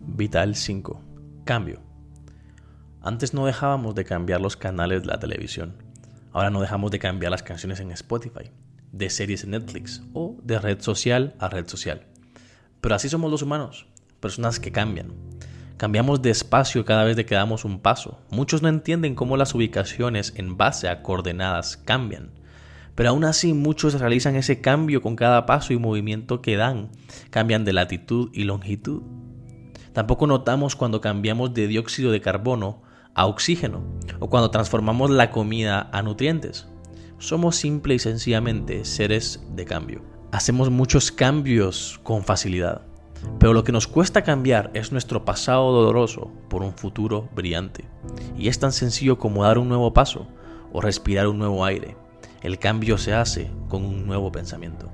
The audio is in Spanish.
Vital 5. Cambio. Antes no dejábamos de cambiar los canales de la televisión. Ahora no dejamos de cambiar las canciones en Spotify, de series en Netflix o de red social a red social. Pero así somos los humanos, personas que cambian. Cambiamos de espacio cada vez que damos un paso. Muchos no entienden cómo las ubicaciones en base a coordenadas cambian. Pero aún así muchos realizan ese cambio con cada paso y movimiento que dan. Cambian de latitud y longitud. Tampoco notamos cuando cambiamos de dióxido de carbono a oxígeno o cuando transformamos la comida a nutrientes. Somos simple y sencillamente seres de cambio. Hacemos muchos cambios con facilidad, pero lo que nos cuesta cambiar es nuestro pasado doloroso por un futuro brillante. Y es tan sencillo como dar un nuevo paso o respirar un nuevo aire. El cambio se hace con un nuevo pensamiento.